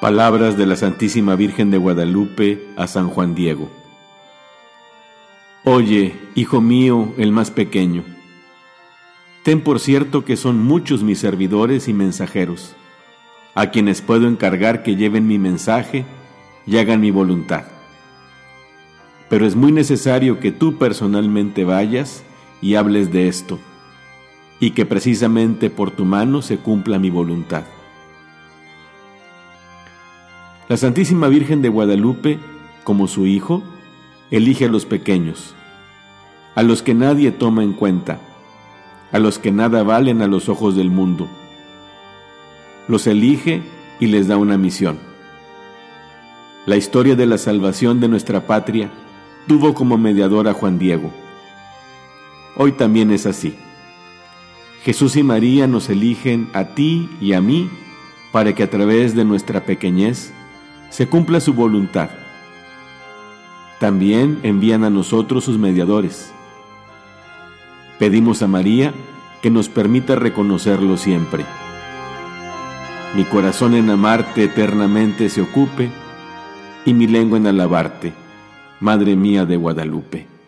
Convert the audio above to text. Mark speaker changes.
Speaker 1: Palabras de la Santísima Virgen de Guadalupe a San Juan Diego. Oye, hijo mío, el más pequeño, ten por cierto que son muchos mis servidores y mensajeros, a quienes puedo encargar que lleven mi mensaje y hagan mi voluntad. Pero es muy necesario que tú personalmente vayas y hables de esto, y que precisamente por tu mano se cumpla mi voluntad. La Santísima Virgen de Guadalupe, como su Hijo, elige a los pequeños, a los que nadie toma en cuenta, a los que nada valen a los ojos del mundo. Los elige y les da una misión. La historia de la salvación de nuestra patria tuvo como mediador a Juan Diego. Hoy también es así. Jesús y María nos eligen a ti y a mí para que a través de nuestra pequeñez se cumpla su voluntad. También envían a nosotros sus mediadores. Pedimos a María que nos permita reconocerlo siempre. Mi corazón en amarte eternamente se ocupe y mi lengua en alabarte, Madre mía de Guadalupe.